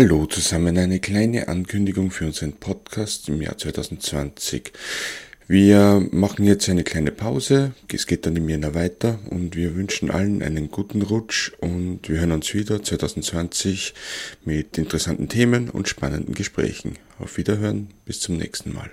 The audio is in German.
Hallo zusammen, eine kleine Ankündigung für unseren Podcast im Jahr 2020. Wir machen jetzt eine kleine Pause, es geht dann im Jänner weiter und wir wünschen allen einen guten Rutsch und wir hören uns wieder 2020 mit interessanten Themen und spannenden Gesprächen. Auf Wiederhören, bis zum nächsten Mal.